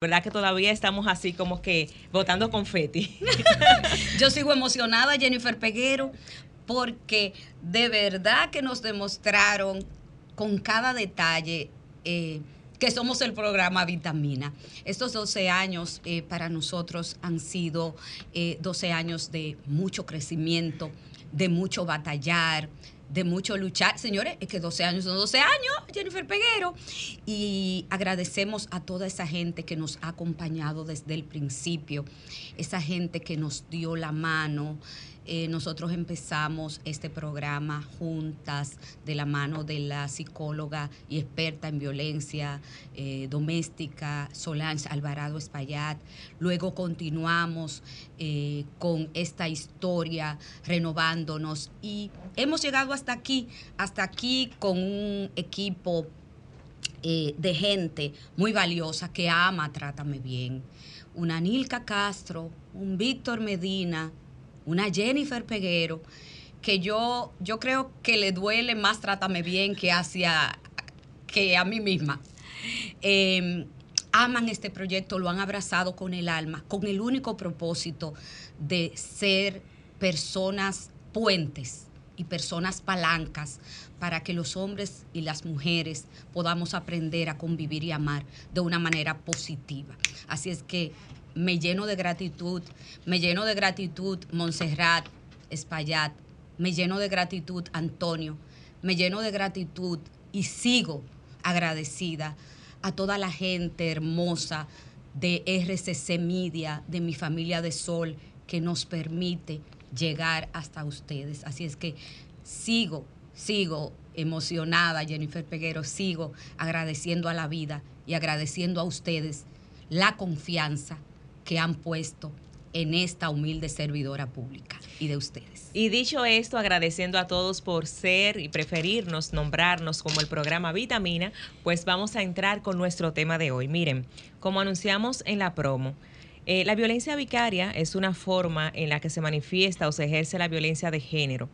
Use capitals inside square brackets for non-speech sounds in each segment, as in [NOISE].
¿Verdad que todavía estamos así como que votando confeti? [LAUGHS] Yo sigo emocionada, Jennifer Peguero, porque de verdad que nos demostraron con cada detalle eh, que somos el programa Vitamina. Estos 12 años eh, para nosotros han sido 12 eh, años de mucho crecimiento, de mucho batallar, de mucho luchar. Señores, es que 12 años son 12 años, Jennifer Peguero. Y agradecemos a toda esa gente que nos ha acompañado desde el principio, esa gente que nos dio la mano, eh, nosotros empezamos este programa juntas de la mano de la psicóloga y experta en violencia eh, doméstica Solange Alvarado Espaillat. Luego continuamos eh, con esta historia renovándonos y hemos llegado hasta aquí, hasta aquí con un equipo de gente muy valiosa que ama Trátame Bien. Una Nilka Castro, un Víctor Medina, una Jennifer Peguero, que yo, yo creo que le duele más Trátame Bien que hacia que a mí misma. Em, aman este proyecto, lo han abrazado con el alma, con el único propósito de ser personas puentes y personas palancas para que los hombres y las mujeres podamos aprender a convivir y amar de una manera positiva. Así es que me lleno de gratitud, me lleno de gratitud Montserrat, Espaillat, me lleno de gratitud Antonio, me lleno de gratitud y sigo agradecida a toda la gente hermosa de RCC Media, de mi familia de Sol, que nos permite llegar hasta ustedes. Así es que sigo, sigo emocionada, Jennifer Peguero, sigo agradeciendo a la vida y agradeciendo a ustedes la confianza que han puesto en esta humilde servidora pública y de ustedes. Y dicho esto, agradeciendo a todos por ser y preferirnos, nombrarnos como el programa Vitamina, pues vamos a entrar con nuestro tema de hoy. Miren, como anunciamos en la promo, eh, la violencia vicaria es una forma en la que se manifiesta o se ejerce la violencia de género.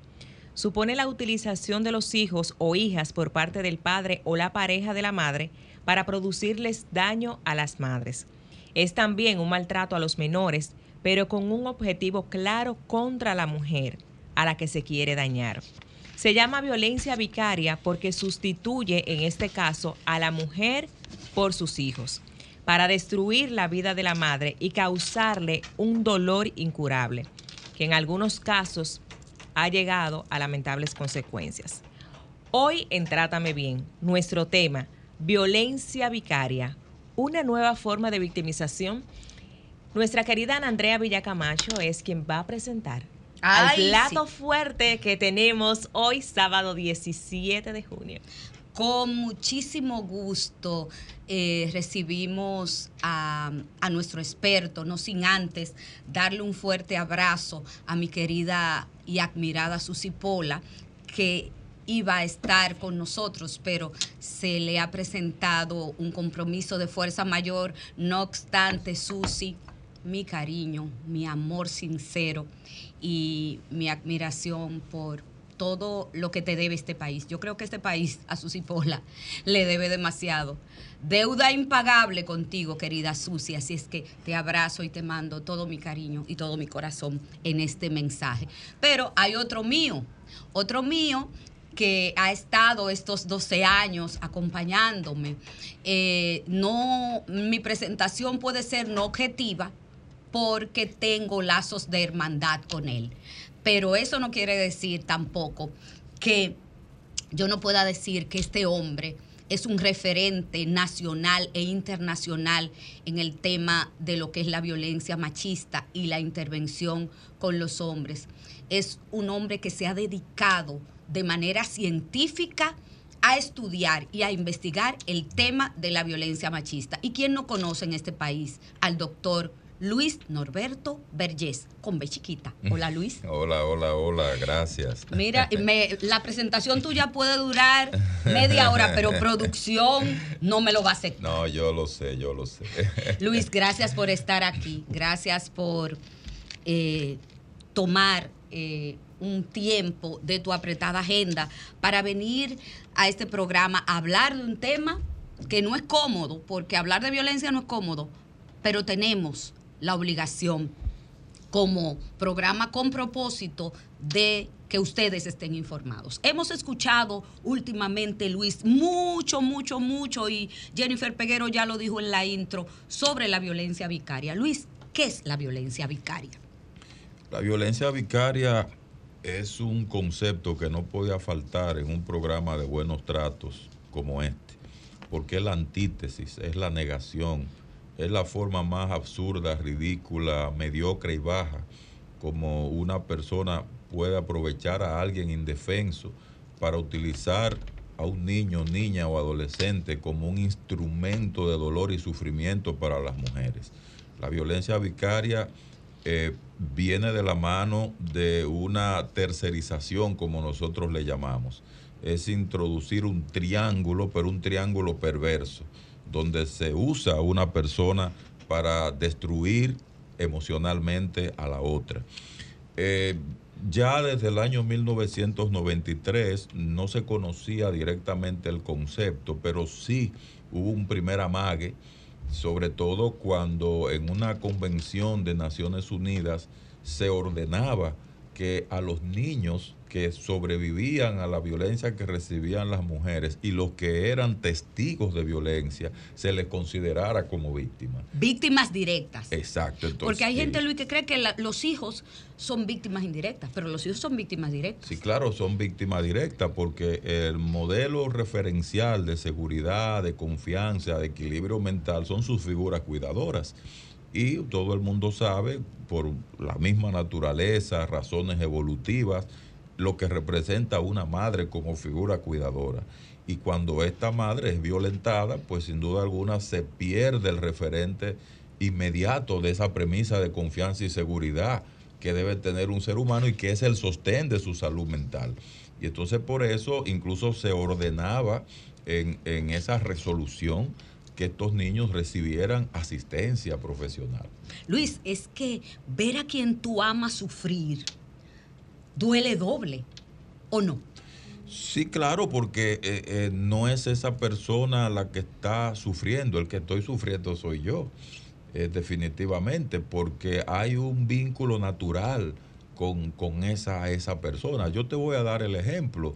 Supone la utilización de los hijos o hijas por parte del padre o la pareja de la madre para producirles daño a las madres es también un maltrato a los menores, pero con un objetivo claro contra la mujer a la que se quiere dañar. Se llama violencia vicaria porque sustituye en este caso a la mujer por sus hijos, para destruir la vida de la madre y causarle un dolor incurable, que en algunos casos ha llegado a lamentables consecuencias. Hoy en Trátame Bien, nuestro tema, violencia vicaria, una nueva forma de victimización. Nuestra querida Ana Andrea Villacamacho es quien va a presentar el plato fuerte que tenemos hoy, sábado 17 de junio. Con muchísimo gusto eh, recibimos a, a, nuestro experto, no sin antes darle un fuerte abrazo a mi querida y admirada Susi Pola, que iba a estar con nosotros, pero se le ha presentado un compromiso de fuerza mayor. No obstante, Susi, mi cariño, mi amor sincero y mi admiración por todo lo que te debe este país. Yo creo que este país a Susi Pola le debe demasiado. Deuda impagable contigo, querida Susi. Así es que te abrazo y te mando todo mi cariño y todo mi corazón en este mensaje. Pero hay otro mío, otro mío que ha estado estos 12 años acompañándome. Eh, no, mi presentación puede ser no objetiva porque tengo lazos de hermandad con él. Pero eso no quiere decir tampoco que yo no pueda decir que este hombre es un referente nacional e internacional en el tema de lo que es la violencia machista y la intervención con los hombres. Es un hombre que se ha dedicado de manera científica a estudiar y a investigar el tema de la violencia machista. ¿Y quién no conoce en este país al doctor Luis Norberto Vergés, con B chiquita. Hola Luis. [LAUGHS] Hola, hola, hola, gracias. Mira, [LAUGHS] la presentación tuya puede durar media hora, pero [LAUGHS] producción no me lo va a aceptar. No, yo lo sé, yo lo sé. Luis, gracias por estar aquí. Gracias por eh, tomar eh, un tiempo de tu apretada agenda para venir a este programa a hablar de un tema que no es cómodo, porque hablar de violencia no es cómodo, pero tenemos la obligación como programa con propósito de que ustedes estén informados. Hemos escuchado últimamente, Luis, mucho, mucho, mucho, y Jennifer Peguero ya lo dijo en la intro, sobre la violencia vicaria. Luis, ¿qué es la violencia vicaria? La violencia vicaria es un concepto que no podía faltar en un programa de buenos tratos como este, porque es la antítesis, es la negación, es la forma más absurda, ridícula, mediocre y baja como una persona puede aprovechar a alguien indefenso para utilizar a un niño, niña o adolescente como un instrumento de dolor y sufrimiento para las mujeres. La violencia vicaria eh, viene de la mano de una tercerización, como nosotros le llamamos. Es introducir un triángulo, pero un triángulo perverso, donde se usa una persona para destruir emocionalmente a la otra. Eh, ya desde el año 1993 no se conocía directamente el concepto, pero sí hubo un primer amague, sobre todo cuando en una convención de Naciones Unidas se ordenaba que a los niños que sobrevivían a la violencia que recibían las mujeres y los que eran testigos de violencia se les considerara como víctimas. Víctimas directas. Exacto. Porque hay gente, Luis, que cree que los hijos son víctimas indirectas, pero los hijos son víctimas directas. Sí, claro, son víctimas directas porque el modelo referencial de seguridad, de confianza, de equilibrio mental son sus figuras cuidadoras y todo el mundo sabe, por la misma naturaleza, razones evolutivas, lo que representa una madre como figura cuidadora. Y cuando esta madre es violentada, pues sin duda alguna se pierde el referente inmediato de esa premisa de confianza y seguridad que debe tener un ser humano y que es el sostén de su salud mental. Y entonces por eso incluso se ordenaba en, en esa resolución que estos niños recibieran asistencia profesional. Luis, es que ver a quien tú amas sufrir, duele doble, ¿o no? Sí, claro, porque eh, eh, no es esa persona la que está sufriendo, el que estoy sufriendo soy yo, eh, definitivamente, porque hay un vínculo natural con, esa, esa persona. Yo te voy a dar el ejemplo.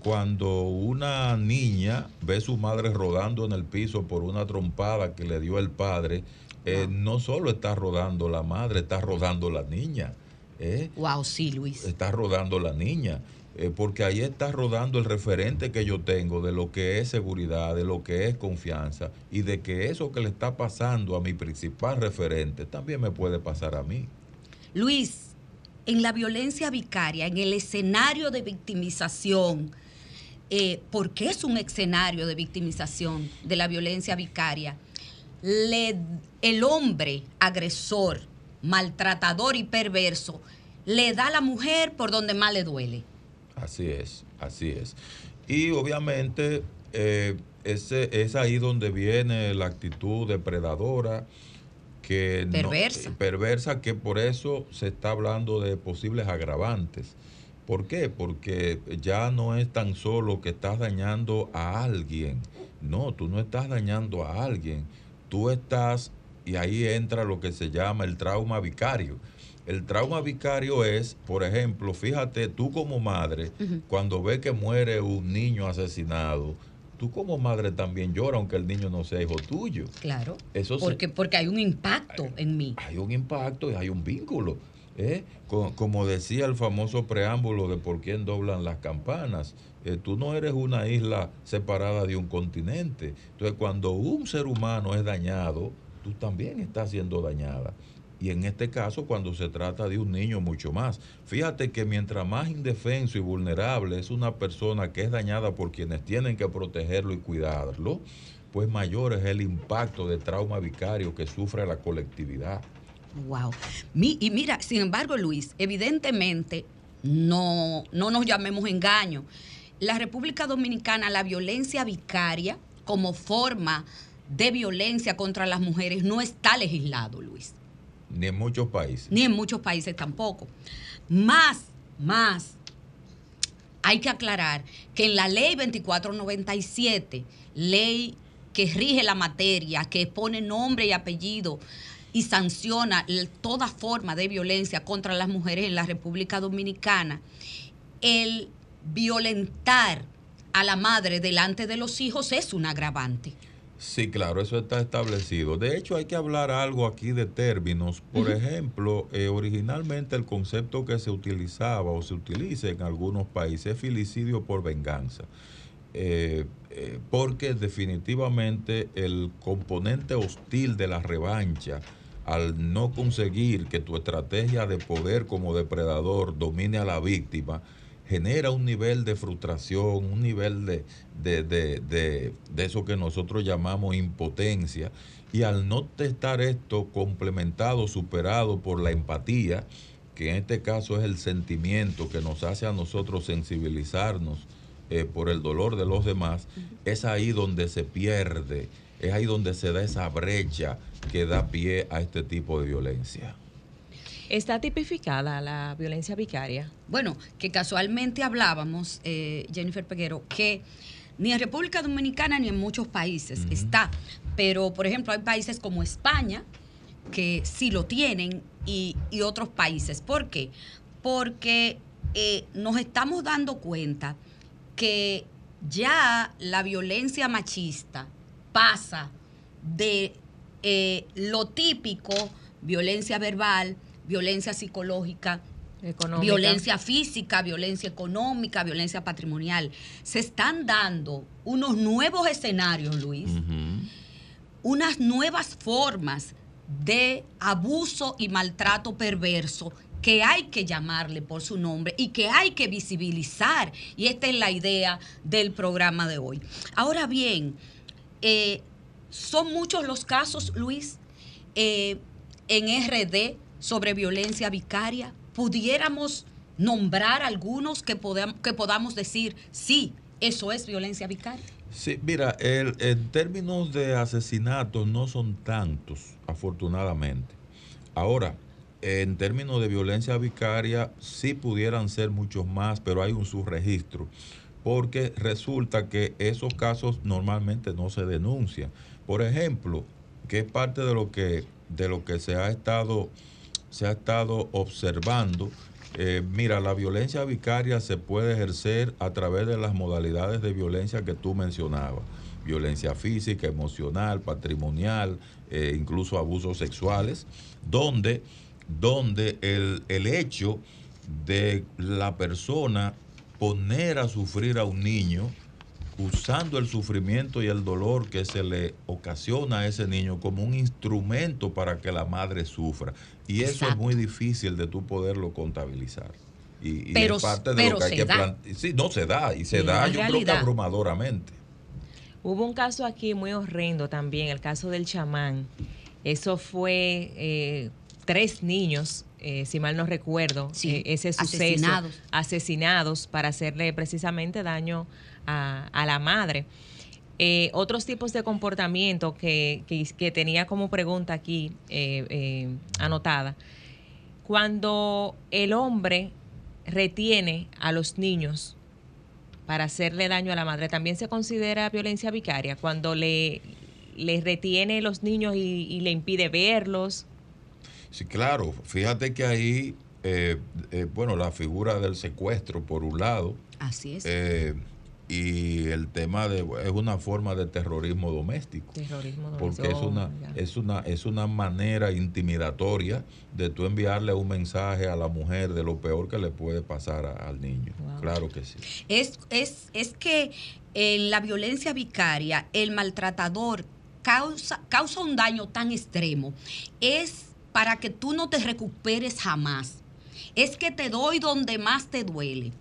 cuando una niña ve a su madre rodando en el piso por una trompada que le dio el padre, no solo está rodando la madre, está rodando la niña. Wow, ¿eh? sí, Luis. Está rodando la niña. Eh, porque ahí está rodando el referente que yo tengo de lo que es seguridad, de lo que es confianza y de que eso que le está pasando a mi principal referente también me puede pasar a mí. Luis, en la violencia vicaria, en el escenario de victimización, eh, porque es un escenario de victimización de la violencia vicaria, le, el hombre agresor, maltratador y perverso, le da a la mujer por donde más le duele. Así es, así es. Y obviamente eh, ese, es ahí donde viene la actitud depredadora que perversa. perversa, que por eso se está hablando de posibles agravantes. ¿Por qué? Porque ya no es tan solo que estás dañando a alguien. No, tú no estás dañando a alguien. Tú estás, y ahí entra lo que se llama el trauma vicario el trauma vicario es, por ejemplo, fíjate, tú como madre, cuando ves que muere un niño asesinado, tú como madre también lloras aunque el niño no sea hijo tuyo. Claro. Eso porque, porque hay un impacto en mí. Hay un impacto y hay un vínculo. ¿eh? Como, decía el famoso preámbulo de por quién doblan las campanas. Eh, tú no eres una isla separada de un continente. Entonces, cuando un ser humano es dañado, tú también estás siendo dañada y en este caso cuando se trata de un niño mucho más. Fíjate que mientras más indefenso y vulnerable es una persona que es dañada por quienes tienen que protegerlo y cuidarlo, pues mayor es el impacto de trauma vicario que sufre la colectividad. Wow. y mira, sin embargo, Luis, evidentemente no, no nos llamemos engaño. La República Dominicana, la violencia vicaria como forma de violencia contra las mujeres no está legislado, Luis. Ni en muchos países. Ni en muchos países tampoco. Más, más, hay que aclarar que en la ley 2497, ley que rige la materia, que pone nombre y apellido y sanciona toda forma de violencia contra las mujeres en la República Dominicana, el violentar a la madre delante de los hijos es un agravante. Sí, claro, eso está establecido. De hecho, hay que hablar algo aquí de términos. Por ejemplo, eh, originalmente el concepto que se utilizaba o se utiliza en algunos países es filicidio por venganza. Eh, eh, porque definitivamente el componente hostil de la revancha, al no conseguir que tu estrategia de poder como depredador domine a la víctima, genera un nivel de frustración, un nivel de, de, eso que nosotros llamamos impotencia. Y al no estar esto complementado, superado por la empatía, que en este caso es el sentimiento que nos hace a nosotros sensibilizarnos eh, por el dolor de los demás, es ahí donde se pierde, es ahí donde se da esa brecha que da pie a este tipo de violencia. ¿Está tipificada la violencia vicaria? Bueno, que casualmente hablábamos, eh, Jennifer Peguero, que ni en República Dominicana ni en muchos países está. Pero, por ejemplo, hay países como España que sí lo tienen y, otros países. ¿Por qué? Porque eh, nos estamos dando cuenta que ya la violencia machista pasa de eh, lo típico, violencia verbal, violencia psicológica, violencia física, violencia económica, violencia patrimonial. Se están dando unos nuevos escenarios, Luis, unas nuevas formas de abuso y maltrato perverso que hay que llamarle por su nombre y que hay que visibilizar. Y esta es la idea del programa de hoy. Ahora bien, eh, son muchos los casos, Luis, eh, en RD sobre violencia vicaria? ¿Pudiéramos nombrar algunos que, que podamos decir, sí, eso es violencia vicaria? Sí, mira, en términos de asesinatos no son tantos, afortunadamente. Ahora, en términos de violencia vicaria sí pudieran ser muchos más, pero hay un subregistro, porque resulta que esos casos normalmente no se denuncian. Por ejemplo, que es parte de lo que, de lo que se ha estado se ha estado observando. Eh, mira, la violencia vicaria se puede ejercer a través de las modalidades de violencia que tú mencionabas. Violencia física, emocional, patrimonial, eh, incluso abusos sexuales, donde, donde el, el hecho de la persona poner a sufrir a un niño usando el sufrimiento y el dolor que se le ocasiona a ese niño como un instrumento para que la madre sufra. Y eso es muy difícil de tú poderlo contabilizar. Y, pero, es parte de lo que hay que plantear. Sí, no se da, y se da, yo creo que abrumadoramente. Hubo un caso aquí muy horrendo también, el caso del chamán. Eso fue eh, tres niños, eh, si mal no recuerdo, eh, ese suceso, asesinados. asesinados para hacerle precisamente daño a, la madre. Eh, otros tipos de comportamiento que, tenía como pregunta aquí eh, eh, anotada. Cuando el hombre retiene a los niños para hacerle daño a la madre, también se considera violencia vicaria. Cuando le, le retiene los niños y, le impide verlos. Sí, claro. Fíjate que ahí, bueno, la figura del secuestro, por un lado. Así es y el tema de es una forma de terrorismo doméstico. Porque es una, es una, es una manera intimidatoria de tú enviarle un mensaje a la mujer de lo peor que le puede pasar al niño. Claro que sí. Es, es, es que en la violencia vicaria, el maltratador causa, causa un daño tan extremo. Es para que tú no te recuperes jamás. Es que te doy donde más te duele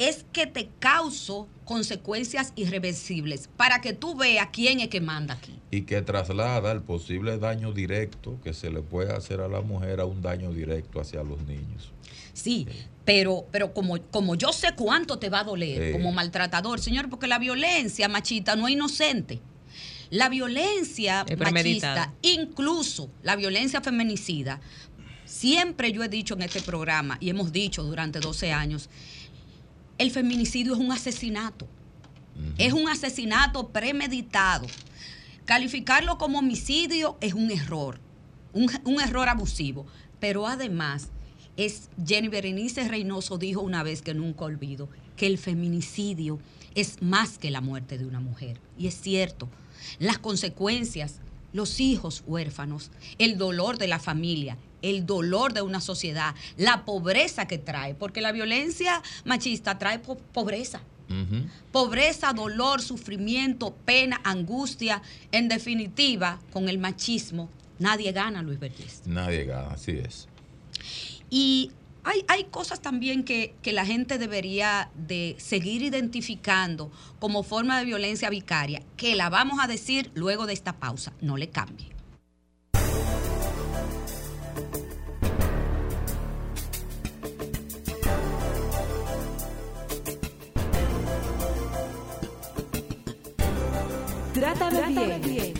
es que te causo consecuencias irreversibles para que tú veas quién es que manda aquí. Y que traslada el posible daño directo que se le puede hacer a la mujer a un daño directo hacia los niños. Sí, pero, pero como, como yo sé cuánto te va a doler como maltratador, señor, porque la violencia machista no es inocente. La violencia machista, incluso la violencia feminicida, siempre yo he dicho en este programa y hemos dicho durante 12 años, el feminicidio es un asesinato. Es un asesinato premeditado. Calificarlo como homicidio es un error, un, un error abusivo. Pero además, es Jenny Berenice Reynoso dijo una vez que nunca olvido que el feminicidio es más que la muerte de una mujer. Y es cierto, las consecuencias, los hijos huérfanos, el dolor de la familia, el dolor de una sociedad, la pobreza que trae, porque la violencia machista trae po pobreza. Pobreza, dolor, sufrimiento, pena, angustia. En definitiva, con el machismo, nadie gana, Luis Vergés. Nadie gana, así es. Y hay, hay, cosas también que, que, la gente debería de seguir identificando como forma de violencia vicaria, que la vamos a decir luego de esta pausa. No le cambie. Trátame, bien.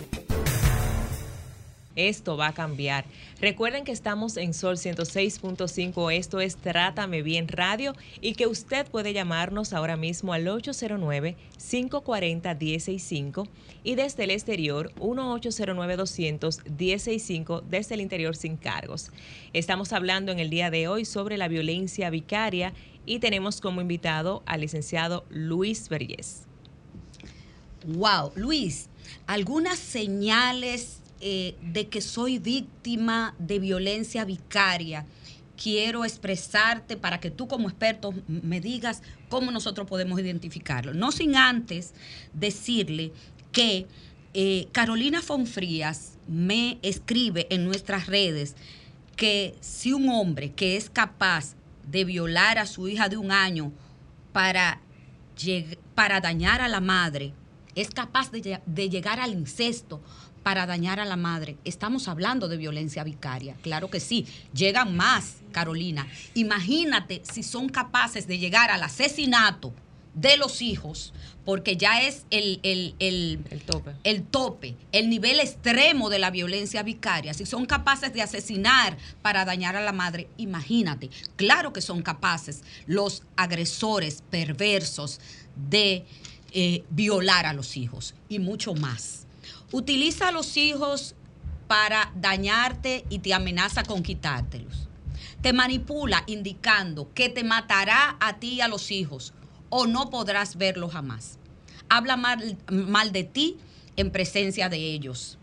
Esto va a cambiar. Recuerden que estamos en Sol 106.5, esto es Trátame Bien Radio y que usted puede llamarnos ahora mismo al 809-540-165 y desde el exterior 1-809-200-165 desde el interior sin cargos. Estamos hablando en el día de hoy sobre la violencia vicaria y tenemos como invitado al licenciado Luis Vergés. Wow, Luis, algunas señales eh, de que soy víctima de violencia vicaria, quiero expresarte para que tú como experto me digas cómo nosotros podemos identificarlo. No sin antes decirle que eh, Carolina Fonfrías me escribe en nuestras redes que si un hombre que es capaz de violar a su hija de un año para, para dañar a la madre, es capaz de, de llegar al incesto para dañar a la madre. Estamos hablando de violencia vicaria, claro que sí. Llegan más, Carolina. Imagínate si son capaces de llegar al asesinato de los hijos, porque ya es el, el, el, tope. el tope, el nivel extremo de la violencia vicaria. Si son capaces de asesinar para dañar a la madre, imagínate. Claro que son capaces los agresores perversos de eh, violar a los hijos y mucho más. Utiliza a los hijos para dañarte y te amenaza con quitártelos. Te manipula indicando que te matará a ti y a los hijos o no podrás verlo jamás. Habla mal, mal de ti en presencia de ellos.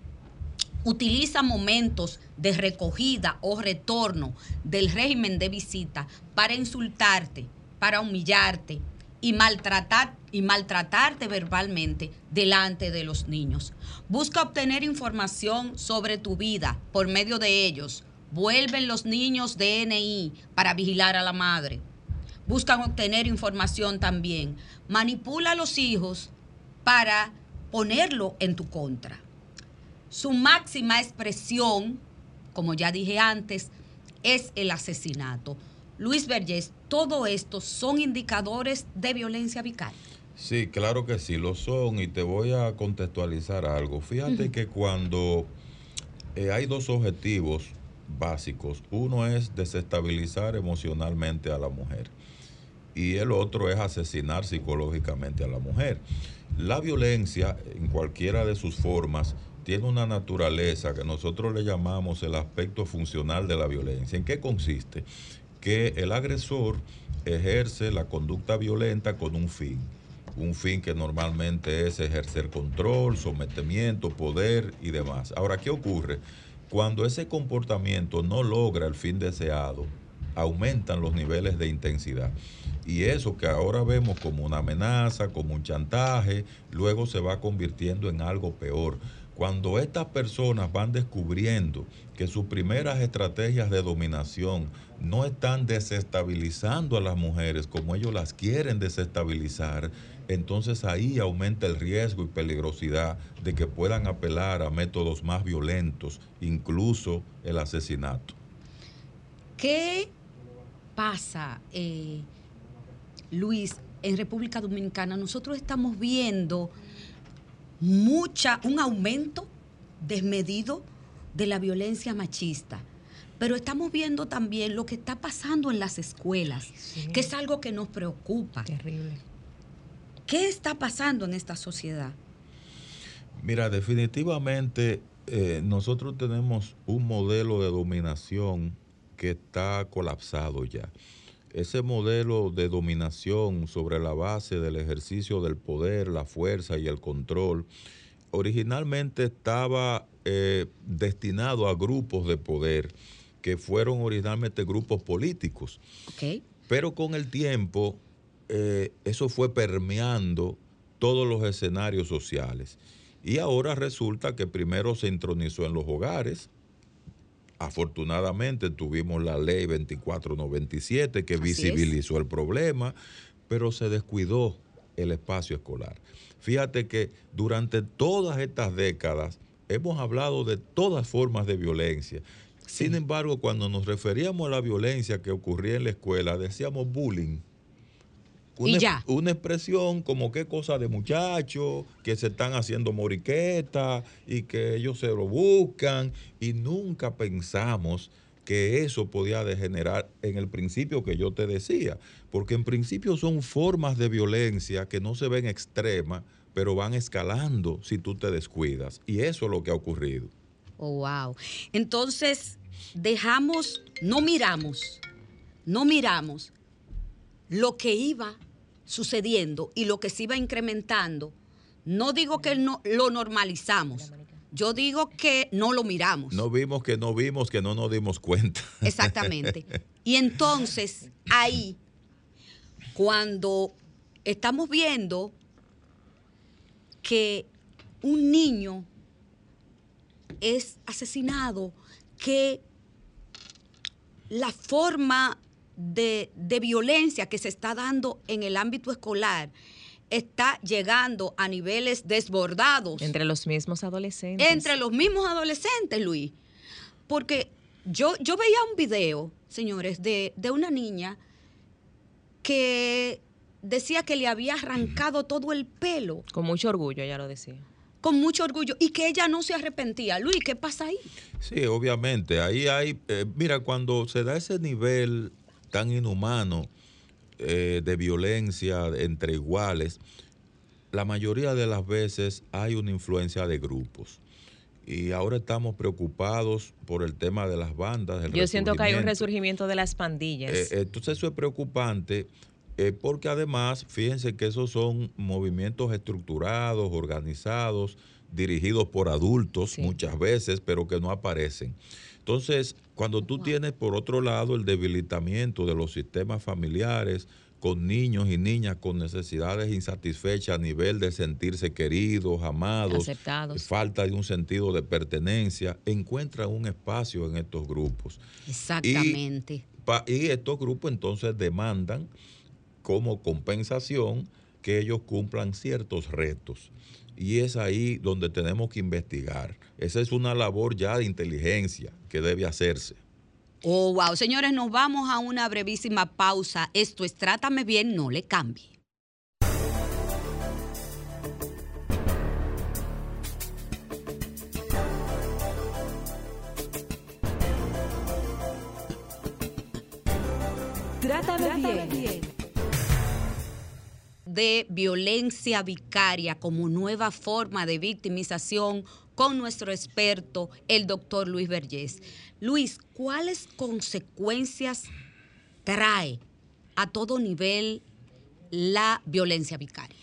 Utiliza momentos de recogida o retorno del régimen de visita para insultarte, para humillarte, y, maltratar, y maltratarte verbalmente delante de los niños. Busca obtener información sobre tu vida por medio de ellos. Vuelven los niños DNI para vigilar a la madre. Buscan obtener información también. Manipula a los hijos para ponerlo en tu contra. Su máxima expresión, como ya dije antes, es el asesinato. Luis Vergés, todo esto son indicadores de violencia vicaria. Sí, claro que sí, lo son y te voy a contextualizar algo. Fíjate que cuando eh, hay dos objetivos básicos, uno es desestabilizar emocionalmente a la mujer y el otro es asesinar psicológicamente a la mujer. La violencia, en cualquiera de sus formas, tiene una naturaleza que nosotros le llamamos el aspecto funcional de la violencia. ¿En qué consiste? Que el agresor ejerce la conducta violenta con un fin. Un fin que normalmente es ejercer control, sometimiento, poder y demás. Ahora, ¿qué ocurre? Cuando ese comportamiento no logra el fin deseado, aumentan los niveles de intensidad. Y eso que ahora vemos como una amenaza, como un chantaje, luego se va convirtiendo en algo peor. Cuando estas personas van descubriendo que sus primeras estrategias de dominación no están desestabilizando a las mujeres como ellos las quieren desestabilizar, entonces ahí aumenta el riesgo y peligrosidad de que puedan apelar a métodos más violentos, incluso el asesinato. ¿Qué pasa, eh, Luis, en República Dominicana? Nosotros estamos viendo mucha, un aumento desmedido de la violencia machista. Pero estamos viendo también lo que está pasando en las escuelas, que es algo que nos preocupa. Terrible. ¿Qué está pasando en esta sociedad? Mira, definitivamente eh, nosotros tenemos un modelo de dominación que está colapsado ya. Ese modelo de dominación sobre la base del ejercicio del poder, la fuerza y el control, originalmente estaba eh, destinado a grupos de poder que fueron originalmente grupos políticos. Pero con el tiempo eh, eso fue permeando todos los escenarios sociales. Y ahora resulta que primero se intronizó en los hogares. Afortunadamente tuvimos la ley 2497 que visibilizó el problema, pero se descuidó el espacio escolar. Fíjate que durante todas estas décadas hemos hablado de todas formas de violencia. Sin embargo, cuando nos referíamos a la violencia que ocurría en la escuela, decíamos bullying una, una expresión como qué cosa de muchachos, que se están haciendo moriquetas y que ellos se lo buscan y nunca pensamos que eso podía degenerar en el principio que yo te decía, porque en principio son formas de violencia que no se ven extremas, pero van escalando si tú te descuidas. Y eso es lo que ha ocurrido. Oh, wow. Entonces, dejamos, no miramos, no miramos lo que iba sucediendo y lo que se iba incrementando, no digo que no lo normalizamos. Yo digo que no lo miramos. No vimos que no vimos, que no nos dimos cuenta. Exactamente. Y entonces, ahí, cuando estamos viendo que un niño es asesinado, que la forma de, violencia que se está dando en el ámbito escolar está llegando a niveles desbordados. Entre los mismos adolescentes. Entre los mismos adolescentes, Luis. Porque yo, yo veía un video, señores, de, de una niña que decía que le había arrancado todo el pelo. Con mucho orgullo, ella lo decía. Con mucho orgullo. Y que ella no se arrepentía. Luis, ¿qué pasa ahí? Sí, obviamente. Ahí hay, eh, mira, cuando se da ese nivel tan inhumano eh, de violencia entre iguales, la mayoría de las veces hay una influencia de grupos. Y ahora estamos preocupados por el tema de las bandas. Yo siento que hay un resurgimiento de las pandillas. Eh, entonces eso es preocupante eh, porque además, fíjense que esos son movimientos estructurados, organizados, dirigidos por adultos muchas veces, pero que no aparecen. Entonces, cuando tú tienes por otro lado el debilitamiento de los sistemas familiares, con niños y niñas con necesidades insatisfechas a nivel de sentirse queridos, amados, Aceptados. falta de un sentido de pertenencia, encuentran un espacio en estos grupos. Exactamente. y estos grupos entonces demandan como compensación que ellos cumplan ciertos retos y es ahí donde tenemos que investigar. Esa es una labor ya de inteligencia que debe hacerse. Oh, wow. Señores, nos vamos a una brevísima pausa. Esto es Trátame bien, no le cambie. Trátame bien de violencia vicaria como nueva forma de victimización con nuestro experto, el doctor Luis Vergés. Luis, ¿cuáles consecuencias trae a todo nivel la violencia vicaria?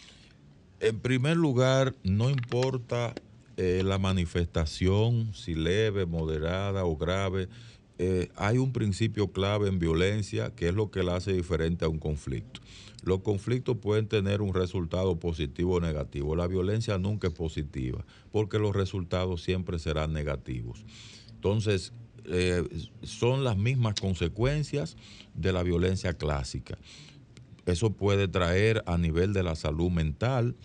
En primer lugar, no importa eh, la manifestación, si leve, moderada o grave, eh, hay un principio clave en violencia que es lo que la hace diferente a un conflicto. Los conflictos pueden tener un resultado positivo o negativo. La violencia nunca es positiva porque los resultados siempre serán negativos. Entonces, eh, son las mismas consecuencias de la violencia clásica. Eso puede traer a nivel de la salud mental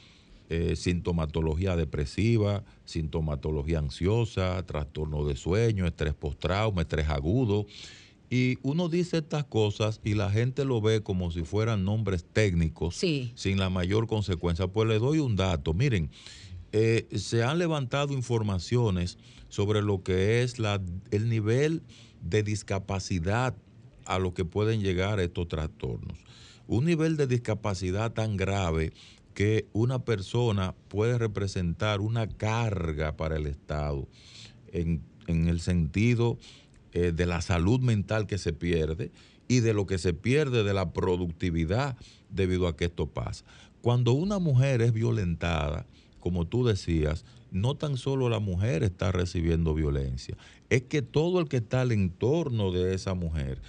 eh, sintomatología depresiva, sintomatología ansiosa, trastorno de sueño, estrés postrauma, estrés agudo. Y uno dice estas cosas y la gente lo ve como si fueran nombres técnicos, sin la mayor consecuencia. Pues le doy un dato. Miren, eh, se han levantado informaciones sobre lo que es la, el nivel de discapacidad a lo que pueden llegar estos trastornos. Un nivel de discapacidad tan grave que una persona puede representar una carga para el Estado en, el sentido eh, de la salud mental que se pierde y de lo que se pierde de la productividad debido a que esto pasa. Cuando una mujer es violentada, como tú decías, no tan solo la mujer está recibiendo violencia, es que todo el que está al entorno de esa mujer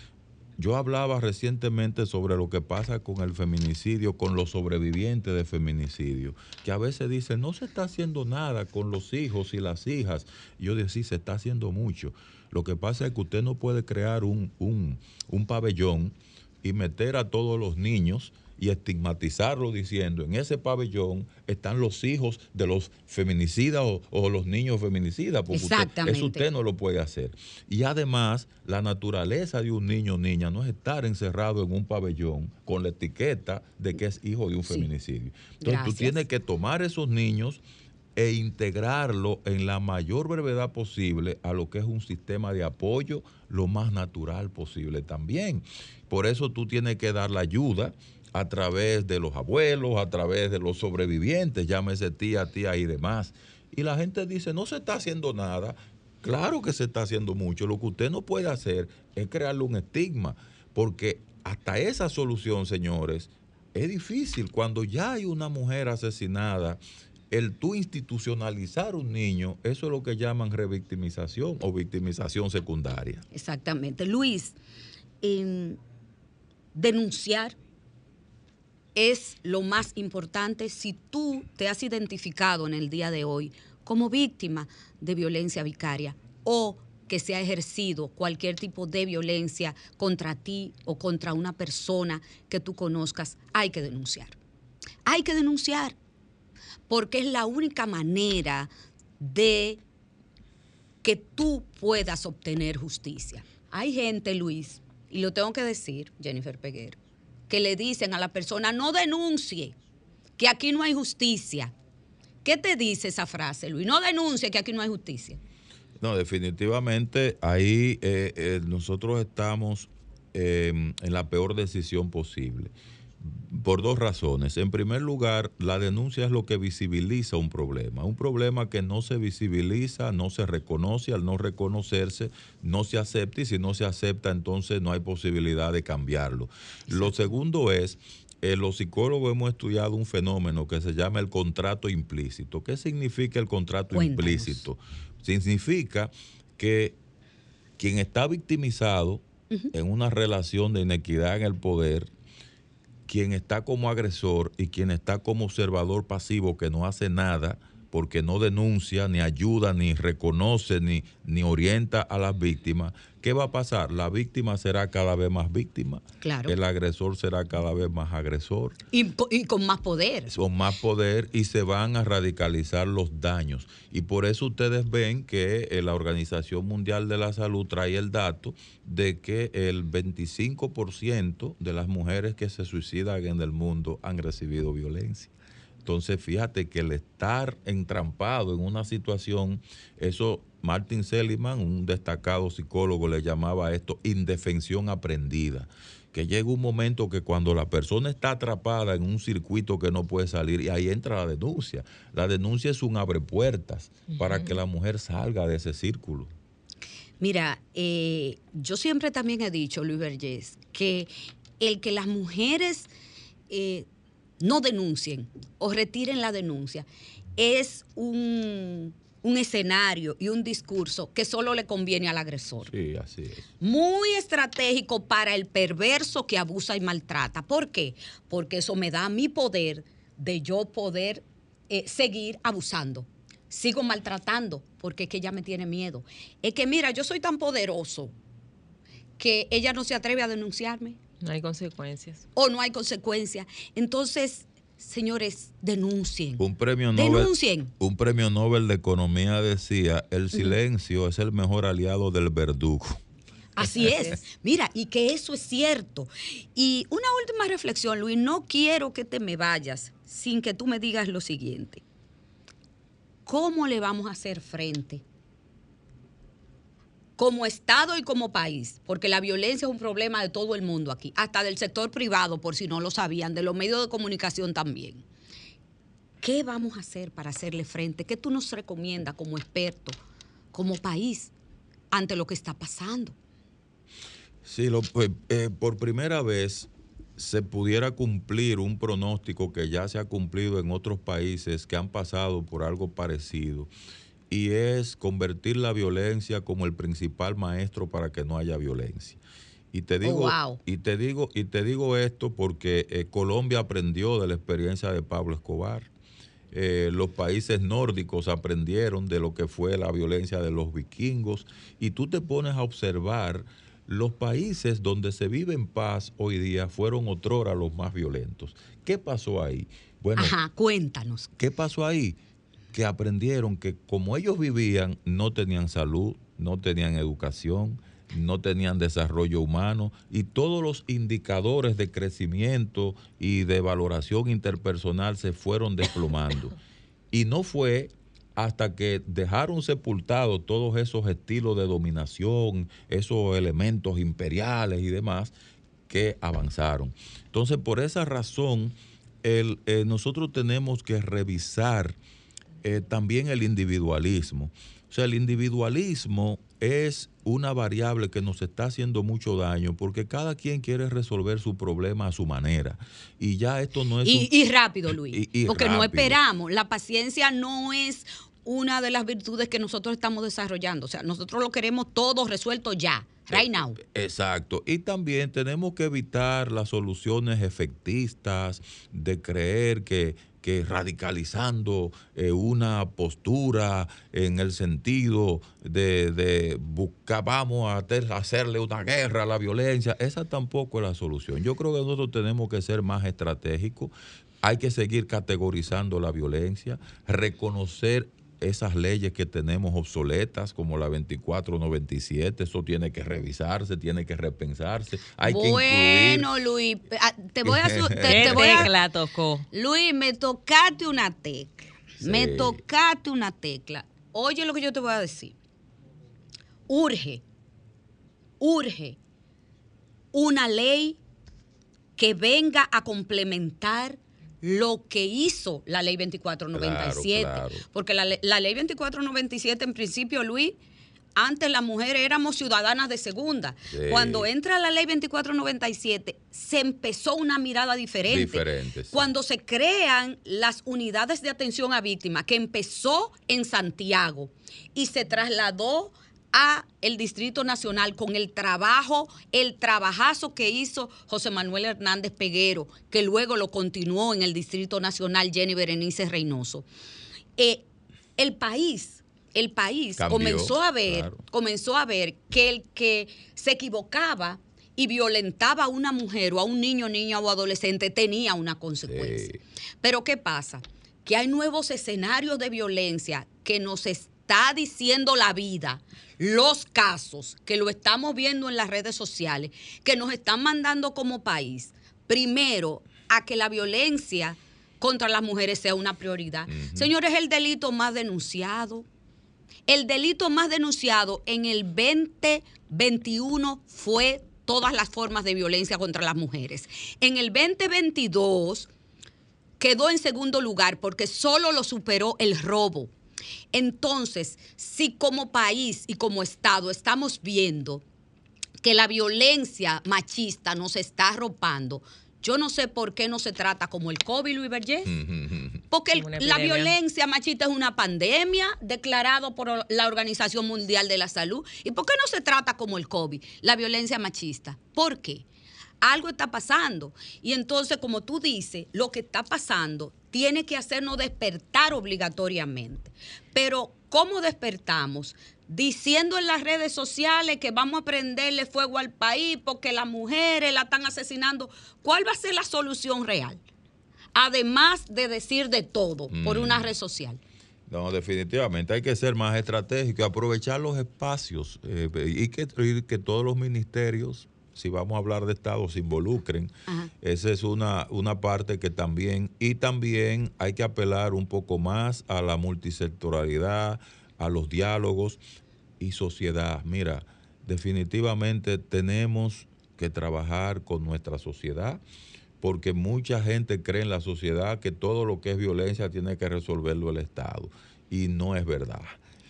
yo hablaba recientemente sobre lo que pasa con el feminicidio, con los sobrevivientes de feminicidio, que a veces dicen, no se está haciendo nada con los hijos y las hijas. Yo decía, sí, se está haciendo mucho. Lo que pasa es que usted no puede crear un, un, un pabellón y meter a todos los niños y estigmatizarlo diciendo, en ese pabellón están los hijos de los feminicidas o, los niños feminicidas, porque eso usted no lo puede hacer. Y además, la naturaleza de un niño o niña no es estar encerrado en un pabellón con la etiqueta de que es hijo de un feminicidio. Entonces tú tienes que tomar esos niños e integrarlo en la mayor brevedad posible a lo que es un sistema de apoyo lo más natural posible también. Por eso tú tienes que dar la ayuda a través de los abuelos, a través de los sobrevivientes, llámese tía, tía y demás. Y la gente dice, no se está haciendo nada. Claro que se está haciendo mucho. Lo que usted no puede hacer es crearle un estigma, porque hasta esa solución, señores, es difícil. Cuando ya hay una mujer asesinada, el tú institucionalizar un niño, eso es lo que llaman revictimización o victimización secundaria. Exactamente. Luis, denunciar es lo más importante si tú te has identificado en el día de hoy como víctima de violencia vicaria o que se ha ejercido cualquier tipo de violencia contra ti o contra una persona que tú conozcas, hay que denunciar. Hay que denunciar porque es la única manera de que tú puedas obtener justicia. Hay gente, Luis, y lo tengo que decir, Jennifer Peguero, que le dicen a la persona, no denuncie, que aquí no hay justicia. ¿Qué te dice esa frase, Luis? No denuncie que aquí no hay justicia. No, definitivamente ahí eh, eh, nosotros estamos em, en la peor decisión posible. Por dos razones. En primer lugar, la denuncia es lo que visibiliza un problema. Un problema que no se visibiliza, no se reconoce, al no reconocerse, no se acepta y si no se acepta, entonces no hay posibilidad de cambiarlo. Lo segundo es eh, los psicólogos hemos estudiado un fenómeno que se llama el contrato implícito. ¿Qué significa el contrato implícito? Significa que quien está victimizado en una relación de inequidad en el poder quien está como agresor y quien está como observador pasivo que no hace nada porque no denuncia, ni ayuda, ni reconoce, ni, ni orienta a las víctimas, ¿qué va a pasar? La víctima será cada vez más víctima. Claro. El agresor será cada vez más agresor. Y, con más poder. Con más poder y se van a radicalizar los daños. Y por eso ustedes ven que eh, la Organización Mundial de la Salud trae el dato de que el 25% de las mujeres que se suicidan en el mundo han recibido violencia. Entonces, fíjate que el estar entrampado en una situación, eso Martin Seligman, un destacado psicólogo, le llamaba esto indefensión aprendida. Que llega un momento que cuando la persona está atrapada en un circuito que no puede salir, y ahí entra la denuncia. La denuncia es un abre puertas para que la mujer salga de ese círculo. Mira, eh, yo siempre también he dicho, Luis Vergés, que el que las mujeres eh, no denuncien o retiren la denuncia, es un, escenario y un discurso que solo le conviene al agresor. Sí, así es. Muy estratégico para el perverso que abusa y maltrata. ¿Por qué? Porque eso me da mi poder de yo poder eh, seguir abusando. Sigo maltratando porque es que ella me tiene miedo. Es que mira, yo soy tan poderoso que ella no se atreve a denunciarme. No hay consecuencias. O no hay consecuencias. Entonces, señores, denuncien. Un premio Nobel, denuncien. Un premio Nobel de Economía decía, el silencio es el mejor aliado del verdugo. Así es. Mira, y que eso es cierto. Y una última reflexión, Luis, no quiero que te me vayas sin que tú me digas lo siguiente. ¿Cómo le vamos a hacer frente como Estado y como país, porque la violencia es un problema de todo el mundo aquí, hasta del sector privado, por si no lo sabían, de los medios de comunicación también. ¿Qué vamos a hacer para hacerle frente? ¿Qué tú nos recomiendas como experto, como país, ante lo que está pasando? Sí, lo, pues, eh, por primera vez se pudiera cumplir un pronóstico que ya se ha cumplido en otros países que han pasado por algo parecido y es convertir la violencia como el principal maestro para que no haya violencia. Y te digo, wow. y te digo, y te digo esto porque eh, Colombia aprendió de la experiencia de Pablo Escobar. Eh, los países nórdicos aprendieron de lo que fue la violencia de los vikingos y tú te pones a observar los países donde se vive en paz hoy día fueron otrora los más violentos. ¿Qué pasó ahí? Bueno, Ajá, cuéntanos. ¿Qué pasó ahí? Que aprendieron que como ellos vivían, no tenían salud, no tenían educación, no tenían desarrollo humano y todos los indicadores de crecimiento y de valoración interpersonal se fueron desplomando. Y no fue hasta que dejaron sepultados todos esos estilos de dominación, esos elementos imperiales y demás, que avanzaron. Entonces, por esa razón, el, eh, nosotros tenemos que revisar eh, también el individualismo. O sea, el individualismo es una variable que nos está haciendo mucho daño porque cada quien quiere resolver su problema a su manera. Y ya esto no es... Y, y rápido, Luis. Y, y porque rápido. no esperamos. La paciencia no es una de las virtudes que nosotros estamos desarrollando. O sea, nosotros lo queremos todo resuelto ya, right now. Exacto. Y también tenemos que evitar las soluciones efectistas de creer que, que radicalizando eh, una postura en el sentido de, de, buscar, vamos a hacerle una guerra a la violencia, esa tampoco es la solución. Yo creo que nosotros tenemos que ser más estratégicos. Hay que seguir categorizando la violencia, reconocer esas leyes que tenemos obsoletas, como la 2497, eso tiene que revisarse, tiene que repensarse. Hay bueno, que Luis, ah, te voy a... [LAUGHS] Te, te voy a tocó? Luis, me tocaste una tecla. Sí. Me tocaste una tecla. Oye lo que yo te voy a decir. Urge, urge una ley que venga a complementar lo que hizo la ley 2497. Claro, claro. Porque la, la, ley 2497, en principio, Luis, antes las mujeres éramos ciudadanas de segunda. Sí. Cuando entra la ley 2497, se empezó una mirada diferente. Diferente sí. Cuando se crean las unidades de atención a víctimas, que empezó en Santiago y se trasladó a el Distrito Nacional con el trabajo, el trabajazo que hizo José Manuel Hernández Peguero, que luego lo continuó en el Distrito Nacional Jenny Berenice Reynoso. Eh, el país, el país Cambió, comenzó a ver, claro. comenzó a ver que el que se equivocaba y violentaba a una mujer o a un niño, niña o adolescente tenía una consecuencia. Sí. Pero ¿qué pasa? Que hay nuevos escenarios de violencia que nos está diciendo la vida, los casos que lo estamos viendo en las redes sociales, que nos están mandando como país, primero, a que la violencia contra las mujeres sea una prioridad. Uh -huh. Señores, el delito más denunciado. El delito más denunciado en el 2021 fue todas las formas de violencia contra las mujeres. En el 2022 quedó en segundo lugar porque solo lo superó el robo. Entonces, si como país y como Estado estamos viendo que la violencia machista nos está arropando, yo no sé por qué no se trata como el COVID, Luis Berger. [LAUGHS] Porque el, la violencia machista es una pandemia declarado por la Organización Mundial de la Salud. ¿Y por qué no se trata como el COVID, la violencia machista? ¿Por qué? Algo está pasando. Y entonces, como tú dices, lo que está pasando tiene que hacernos despertar obligatoriamente. Pero, ¿cómo despertamos? Diciendo en las redes sociales que vamos a prenderle fuego al país porque las mujeres la están asesinando. ¿Cuál va a ser la solución real? Además de decir de todo mm. por una red social. No, definitivamente hay que ser más estratégico, aprovechar los espacios eh, y, que, y que todos los ministerios si vamos a hablar de Estado, se involucren. Ajá. Esa es una, una parte que también, y también hay que apelar un poco más a la multisectorialidad, a los diálogos y sociedad. Mira, definitivamente tenemos que trabajar con nuestra sociedad, porque mucha gente cree en la sociedad que todo lo que es violencia tiene que resolverlo el Estado. Y no es verdad.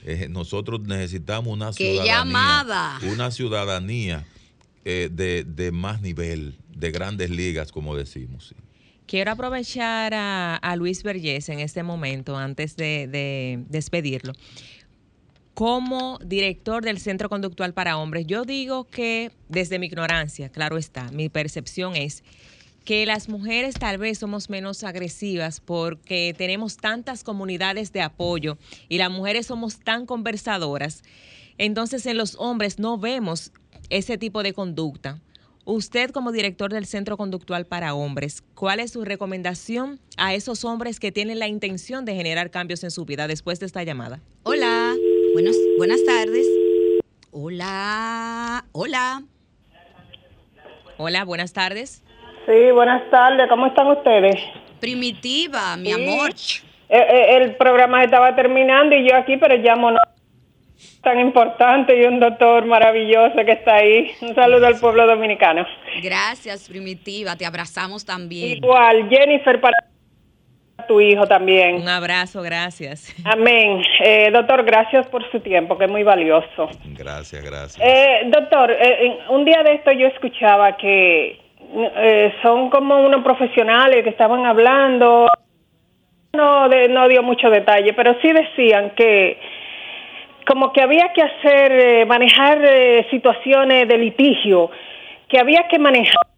Eh, nosotros necesitamos una ciudadanía. Una ciudadanía eh, de, más nivel, de grandes ligas, como decimos. Quiero aprovechar a, Luis Vergés en este momento, antes de despedirlo como director del Centro Conductual para Hombres, yo digo que desde mi ignorancia, claro está, mi percepción es que las mujeres tal vez somos menos agresivas porque tenemos tantas comunidades de apoyo y las mujeres somos tan conversadoras. Entonces en los hombres no vemos ese tipo de conducta. Usted como director del Centro Conductual para Hombres, ¿cuál es su recomendación a esos hombres que tienen la intención de generar cambios en su vida después de esta llamada? Hola. Buenos, buenas tardes. Hola, hola. Hola, buenas tardes. Sí, buenas tardes. ¿Cómo están ustedes? Primitiva, mi amor. Eh, eh, el programa estaba terminando y yo aquí, pero llamo no tan importante y un doctor maravilloso que está ahí. Un saludo al pueblo dominicano. Gracias, Primitiva. Te abrazamos también. Igual, Jennifer, para tu hijo también. Un abrazo, gracias. Amén. Eh, doctor, gracias por su tiempo, que es muy valioso. Gracias, gracias. Eh, doctor, eh, un día de esto yo escuchaba que son como unos profesionales que estaban hablando, no, no dio mucho detalle, pero sí decían que como que había que hacer, manejar situaciones de litigio, que había que manejar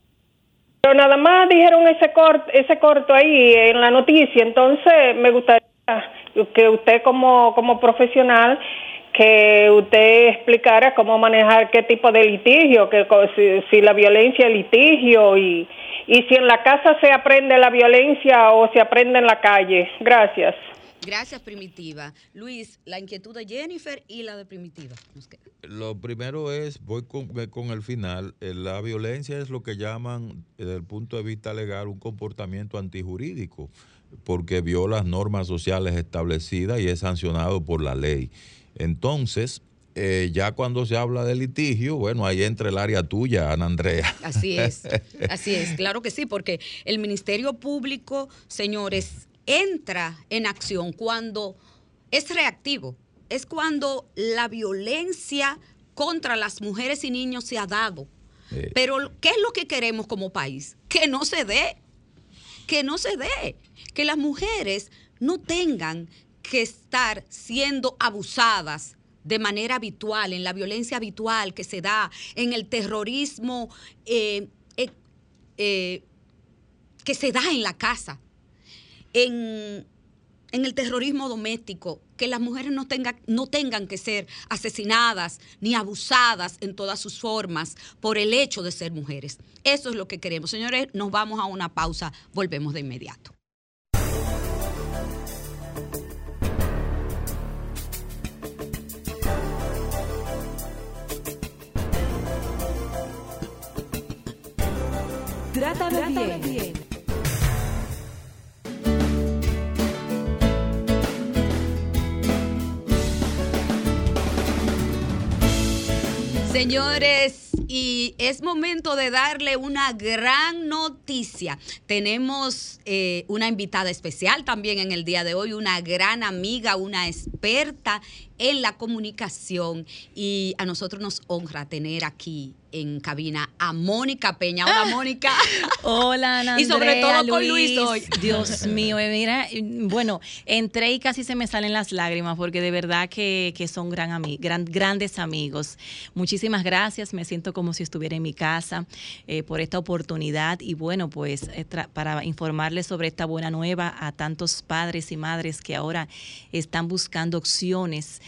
pero nada más dijeron ese corto, ese corto ahí en la noticia, entonces me gustaría que usted como, como profesional que usted explicara cómo manejar qué tipo de litigio, que si, la violencia es litigio y, y si en la casa se aprende la violencia o se aprende en la calle. Gracias. Gracias, Primitiva. Luis, la inquietud de Jennifer y la de Primitiva. Lo primero es, voy con, con, el final, eh, la violencia es lo que llaman, desde el punto de vista legal, un comportamiento antijurídico, porque viola normas sociales establecidas y es sancionado por la ley. Entonces, eh, ya cuando se habla de litigio, bueno, ahí entra el área tuya, Ana Andrea. Así es, [LAUGHS] así es, claro que sí, porque el Ministerio Público, señores, entra en acción cuando es reactivo, es cuando la violencia contra las mujeres y niños se ha dado. Pero ¿qué es lo que queremos como país? Que no se dé, que no se dé, que las mujeres no tengan que estar siendo abusadas de manera habitual, en la violencia habitual que se da, en el terrorismo eh, eh, eh, que se da en la casa en, el terrorismo doméstico, que las mujeres no, tengan no tengan que ser asesinadas ni abusadas en todas sus formas por el hecho de ser mujeres. Eso es lo que queremos. Señores, nos vamos a una pausa, volvemos de inmediato. Trátame, bien. Señores, y es momento de darle una gran noticia. Tenemos eh, una invitada especial también en el día de hoy, una gran amiga, una experta en la comunicación y a nosotros nos honra tener aquí en cabina a Mónica Peña. Hola, Mónica. [LAUGHS] Hola, Ana Y sobre todo con Luis hoy. Dios [LAUGHS] mío, eh, mira, bueno, entré y casi se me salen las lágrimas porque de verdad que, son gran gran, grandes amigos. Muchísimas gracias, me siento como si estuviera en mi casa eh, por esta oportunidad y bueno, pues eh, para informarles sobre esta buena nueva a tantos padres y madres que ahora están buscando opciones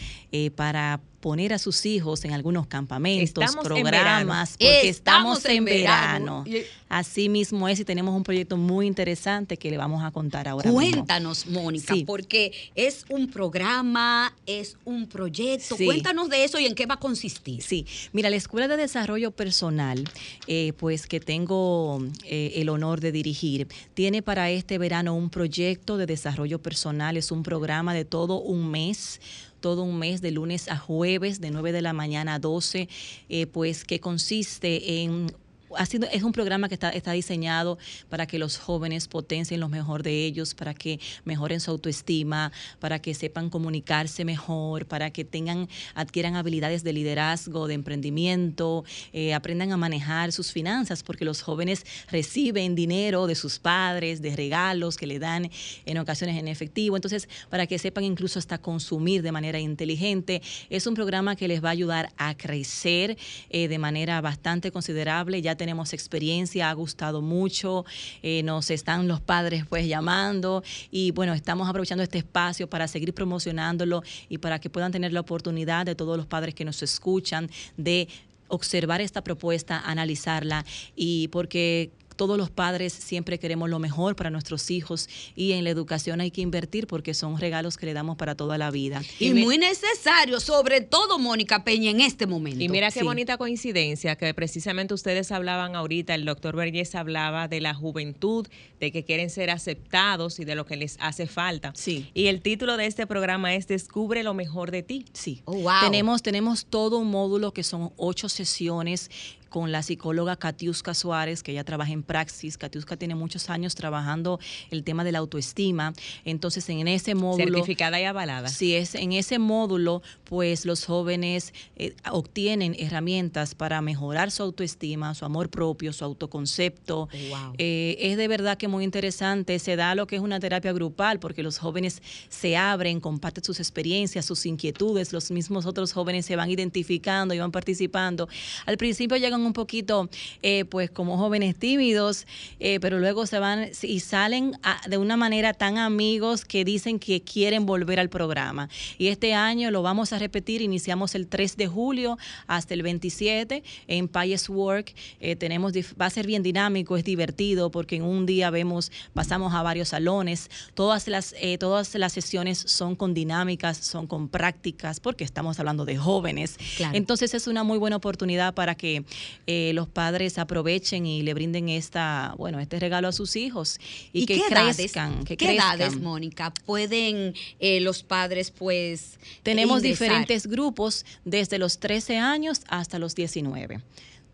para poner a sus hijos en algunos campamentos, programas, porque estamos, en, verano. Así mismo es y tenemos un proyecto muy interesante que le vamos a contar ahora. Cuéntanos, Mónica, porque es un programa, es un proyecto. Cuéntanos de eso y en qué va a consistir. Sí, mira, la Escuela de Desarrollo Personal, eh, pues que tengo eh, el honor de dirigir, tiene para este verano un proyecto de desarrollo personal, es un programa de todo un mes todo un mes de lunes a jueves de 9 de la mañana a 12, eh, pues que consiste en sido, es un programa que está, está diseñado para que los jóvenes potencien lo mejor de ellos, para que mejoren su autoestima, para que sepan comunicarse mejor, para que tengan, adquieran habilidades de liderazgo, de emprendimiento, eh, aprendan a manejar sus finanzas, porque los jóvenes reciben dinero de sus padres, de regalos que le dan en ocasiones en efectivo. Entonces, para que sepan incluso hasta consumir de manera inteligente, es un programa que les va a ayudar a crecer eh, de manera bastante considerable. Ya tenemos experiencia, ha gustado mucho, eh, nos están los padres pues llamando y bueno, estamos aprovechando este espacio para seguir promocionándolo y para que puedan tener la oportunidad de todos los padres que nos escuchan de observar esta propuesta, analizarla y porque todos los padres siempre queremos lo mejor para nuestros hijos y en la educación hay que invertir porque son regalos que le damos para toda la vida. Y, muy necesario, sobre todo Mónica Peña en este momento. Y mira qué bonita coincidencia que precisamente ustedes hablaban ahorita, el doctor Vergés hablaba de la juventud, de que quieren ser aceptados y de lo que les hace falta. Sí. Y el título de este programa es Descubre lo mejor de ti. Sí. Oh, wow. Tenemos, tenemos todo un módulo que son ocho sesiones con la psicóloga Katiuska Suárez, que ella trabaja en Praxis. Katiuska tiene muchos años trabajando el tema de la autoestima. Entonces, en ese módulo... Certificada y avalada. Sí, es en ese módulo, pues los jóvenes eh, obtienen herramientas para mejorar su autoestima, su amor propio, su autoconcepto. Wow. Eh, es de verdad que muy interesante. Se da lo que es una terapia grupal, porque los jóvenes se abren, comparten sus experiencias, sus inquietudes. Los mismos otros jóvenes se van identificando y van participando. Al principio llegan un poquito, eh, pues como jóvenes tímidos, eh, pero luego se van y salen a- de una manera tan amigos que dicen que quieren volver al programa. Y este año lo vamos a repetir, iniciamos el 3 de julio hasta el 27 en Payes Work. Eh, tenemos, va a ser bien dinámico, es divertido porque en un día vemos, pasamos a varios salones, todas las, eh, todas las sesiones son con dinámicas, son con prácticas, porque estamos hablando de jóvenes. Claro. Entonces es una muy buena oportunidad para que eh, los padres aprovechen y le brinden esta, bueno, este regalo a sus hijos y, que qué crezcan, edades, que ¿Qué crezcan. edades, Mónica, pueden eh, los padres, pues, Tenemos ingresar? diferentes grupos desde los 13 años hasta los 19.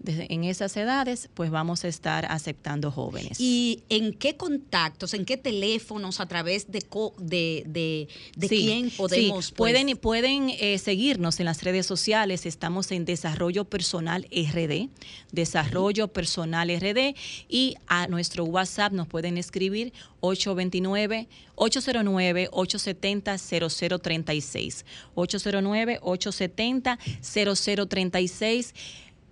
Desde- en esas edades, pues vamos a estar aceptando jóvenes. ¿Y en qué contactos, en qué teléfonos, a través de, co- de, de, de Sí, quién podemos? sí, pues, pueden pueden eh, seguirnos en las redes sociales. Estamos en Desarrollo Personal RD, Desarrollo Personal RD y a nuestro WhatsApp nos pueden escribir 829 809 870 0036 809 870 0036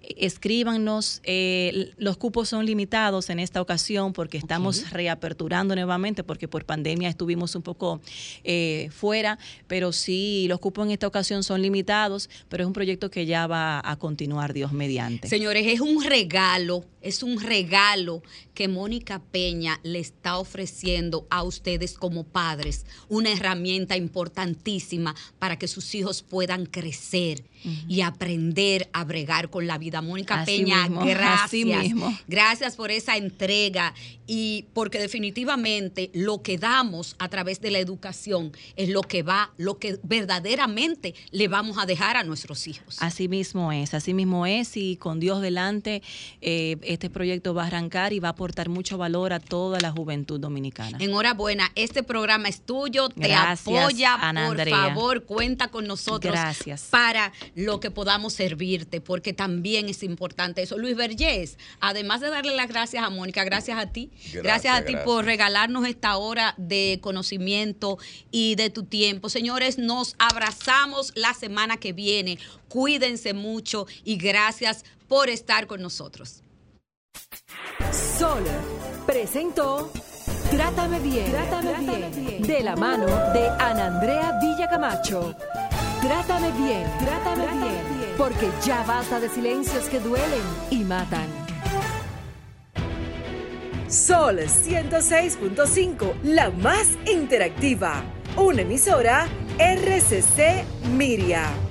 escríbanos. eh, los cupos son limitados en esta ocasión porque estamos reaperturando nuevamente porque por pandemia estuvimos un poco eh, fuera, pero sí, los cupos en esta ocasión son limitados, pero es un proyecto que ya va a continuar, Dios mediante. Señores, es un regalo, es un regalo que Mónica Peña le está ofreciendo a ustedes como padres, una herramienta importantísima para que sus hijos puedan crecer y aprender a bregar con la vida. Mónica Así Peña, mismo, gracias. mismo. Gracias por esa entrega y porque definitivamente lo que damos a través de la educación es lo que va, lo que verdaderamente le vamos a dejar a nuestros hijos. Así mismo es, así mismo es y con Dios delante eh, este proyecto va a arrancar y va a aportar mucho valor a toda la juventud dominicana. Enhorabuena, este programa es tuyo, te Gracias, apoya, Ana por Andrea. favor, cuenta con nosotros Gracias. para lo que podamos servirte, porque también es importante eso. Luis Vergés, además de darle las gracias a Mónica, gracias a ti, gracias, Gracias, a ti gracias. por regalarnos esta hora de conocimiento y de tu tiempo. Señores, nos abrazamos la semana que viene. Cuídense mucho y gracias por estar con nosotros. Sol presentó Trátame bien, de la mano de Ana Andrea Villacamacho. Trátame bien, Trátame bien, porque ya basta de silencios que duelen y matan. Sol 106.5, la más interactiva. Una emisora RCC Miria.